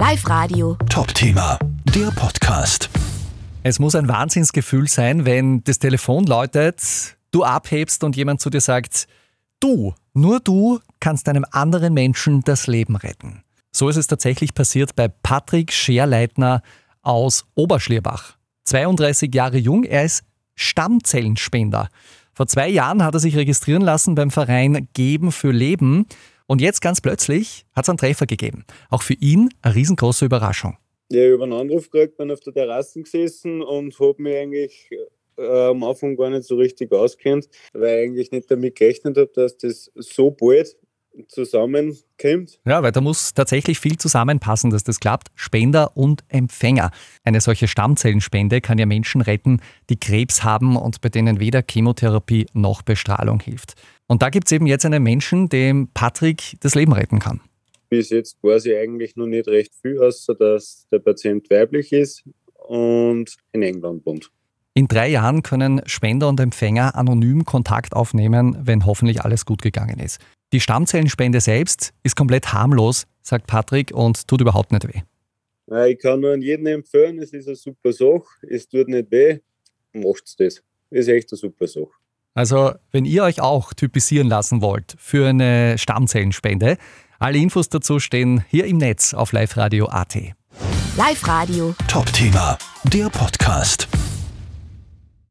Live Radio. Top-Thema, der Podcast. Es muss ein Wahnsinnsgefühl sein, wenn das Telefon läutet, du abhebst und jemand zu dir sagt, du, nur du kannst einem anderen Menschen das Leben retten. So ist es tatsächlich passiert bei Patrick Scherleitner aus Oberschlierbach. 32 Jahre jung, er ist Stammzellenspender. Vor zwei Jahren hat er sich registrieren lassen beim Verein Geben für Leben und jetzt ganz plötzlich hat es einen Treffer gegeben. Auch für ihn eine riesengroße Überraschung. Ja, ich habe einen Anruf gekriegt, bin auf der Terrasse gesessen und habe mich eigentlich äh, am Anfang gar nicht so richtig auskennt, weil ich eigentlich nicht damit gerechnet habe, dass das so bald zusammenkommt. Ja, weil da muss tatsächlich viel zusammenpassen, dass das klappt. Spender und Empfänger. Eine solche Stammzellenspende kann ja Menschen retten, die Krebs haben und bei denen weder Chemotherapie noch Bestrahlung hilft. Und da gibt es eben jetzt einen Menschen, dem Patrick das Leben retten kann. Bis jetzt weiß ich eigentlich noch nicht recht viel, außer dass der Patient weiblich ist und in England wohnt. In drei Jahren können Spender und Empfänger anonym Kontakt aufnehmen, wenn hoffentlich alles gut gegangen ist. Die Stammzellenspende selbst ist komplett harmlos, sagt Patrick, und tut überhaupt nicht weh. Ich kann nur an jeden empfehlen, es ist eine super Sache, es tut nicht weh, macht's das. Ist echt eine super Sache. Also, wenn ihr euch auch typisieren lassen wollt für eine Stammzellenspende, alle Infos dazu stehen hier im Netz auf liveradio.at. Live Radio. Top-Thema, der Podcast.